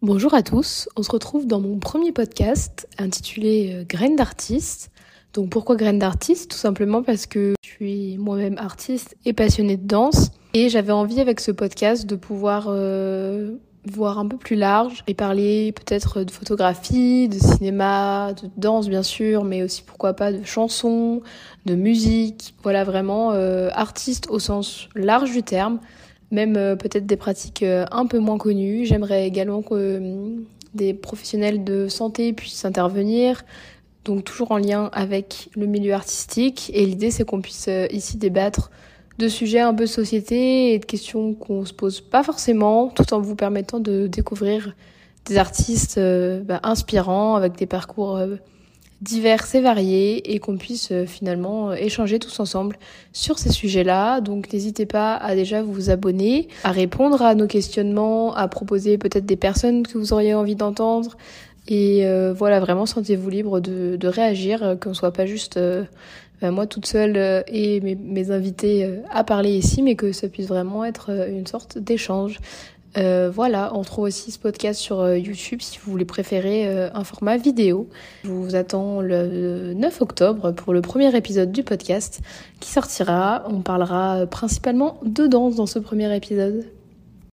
Bonjour à tous, on se retrouve dans mon premier podcast intitulé euh, Graines d'artiste. Donc pourquoi Graines d'artiste Tout simplement parce que je suis moi-même artiste et passionnée de danse et j'avais envie avec ce podcast de pouvoir euh, voir un peu plus large et parler peut-être de photographie, de cinéma, de danse bien sûr, mais aussi pourquoi pas de chansons, de musique. Voilà vraiment euh, artiste au sens large du terme même euh, peut-être des pratiques euh, un peu moins connues. J'aimerais également que euh, des professionnels de santé puissent intervenir, donc toujours en lien avec le milieu artistique. Et l'idée, c'est qu'on puisse ici débattre de sujets un peu société et de questions qu'on se pose pas forcément, tout en vous permettant de découvrir des artistes bah, inspirants avec des parcours divers et variés et qu'on puisse euh, finalement euh, échanger tous ensemble sur ces sujets-là. Donc n'hésitez pas à déjà vous abonner, à répondre à nos questionnements, à proposer peut-être des personnes que vous auriez envie d'entendre. Et euh, voilà, vraiment sentez-vous libre de, de réagir, qu'on soit pas juste ben, moi toute seule et mes, mes invités à parler ici, mais que ça puisse vraiment être une sorte d'échange. Euh, voilà, on trouve aussi ce podcast sur euh, YouTube si vous voulez préférer euh, un format vidéo. Je vous attends le 9 octobre pour le premier épisode du podcast qui sortira. On parlera principalement de danse dans ce premier épisode.